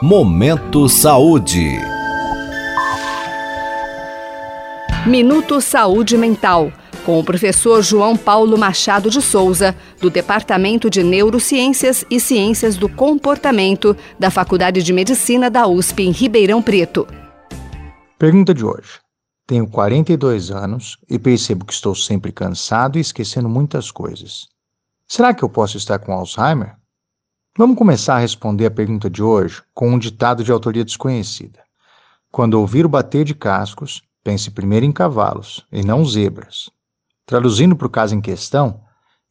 Momento Saúde. Minuto Saúde Mental, com o professor João Paulo Machado de Souza, do Departamento de Neurociências e Ciências do Comportamento da Faculdade de Medicina da USP em Ribeirão Preto. Pergunta de hoje. Tenho 42 anos e percebo que estou sempre cansado e esquecendo muitas coisas. Será que eu posso estar com Alzheimer? Vamos começar a responder a pergunta de hoje com um ditado de autoria desconhecida. Quando ouvir o bater de cascos, pense primeiro em cavalos e não zebras. Traduzindo para o caso em questão,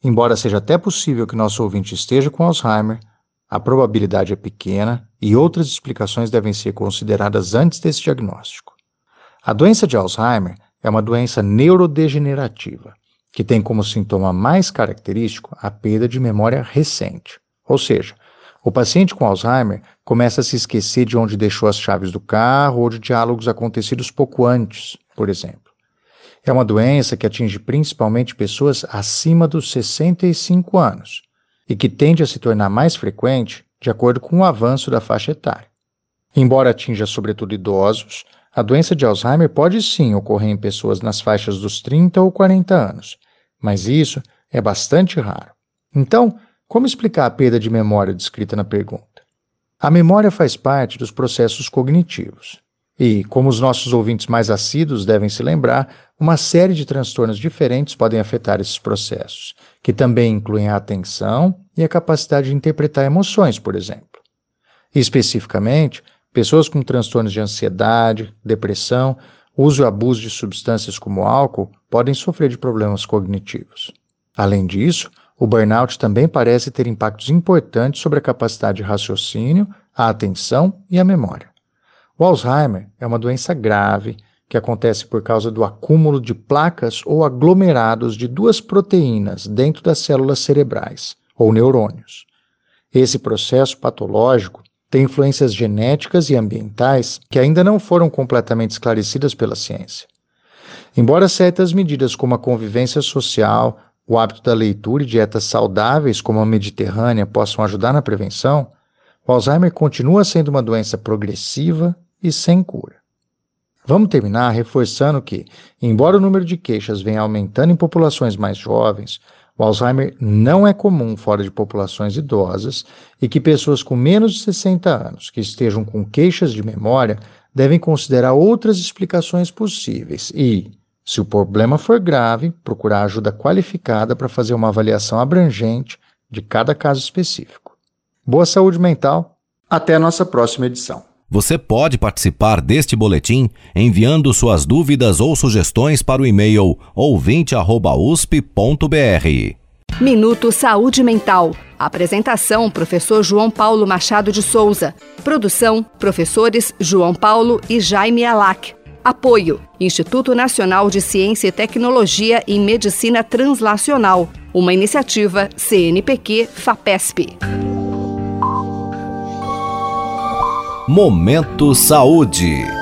embora seja até possível que nosso ouvinte esteja com Alzheimer, a probabilidade é pequena e outras explicações devem ser consideradas antes desse diagnóstico. A doença de Alzheimer é uma doença neurodegenerativa, que tem como sintoma mais característico a perda de memória recente. Ou seja, o paciente com Alzheimer começa a se esquecer de onde deixou as chaves do carro ou de diálogos acontecidos pouco antes, por exemplo. É uma doença que atinge principalmente pessoas acima dos 65 anos e que tende a se tornar mais frequente de acordo com o avanço da faixa etária. Embora atinja sobretudo idosos, a doença de Alzheimer pode sim ocorrer em pessoas nas faixas dos 30 ou 40 anos, mas isso é bastante raro. Então, como explicar a perda de memória descrita na pergunta? A memória faz parte dos processos cognitivos. E, como os nossos ouvintes mais assíduos devem se lembrar, uma série de transtornos diferentes podem afetar esses processos, que também incluem a atenção e a capacidade de interpretar emoções, por exemplo. E, especificamente, pessoas com transtornos de ansiedade, depressão, uso e abuso de substâncias como álcool podem sofrer de problemas cognitivos. Além disso, o burnout também parece ter impactos importantes sobre a capacidade de raciocínio, a atenção e a memória. O Alzheimer é uma doença grave que acontece por causa do acúmulo de placas ou aglomerados de duas proteínas dentro das células cerebrais, ou neurônios. Esse processo patológico tem influências genéticas e ambientais que ainda não foram completamente esclarecidas pela ciência. Embora certas medidas como a convivência social, o hábito da leitura e dietas saudáveis, como a mediterrânea, possam ajudar na prevenção, o Alzheimer continua sendo uma doença progressiva e sem cura. Vamos terminar reforçando que, embora o número de queixas venha aumentando em populações mais jovens, o Alzheimer não é comum fora de populações idosas e que pessoas com menos de 60 anos que estejam com queixas de memória devem considerar outras explicações possíveis e, se o problema for grave, procurar ajuda qualificada para fazer uma avaliação abrangente de cada caso específico. Boa saúde mental. Até a nossa próxima edição. Você pode participar deste boletim enviando suas dúvidas ou sugestões para o e-mail ouvinte@usp.br. Minuto Saúde Mental. Apresentação: Professor João Paulo Machado de Souza. Produção: Professores João Paulo e Jaime Alac. Apoio: Instituto Nacional de Ciência e Tecnologia em Medicina Translacional, uma iniciativa CNPq-FAPESP. Momento Saúde.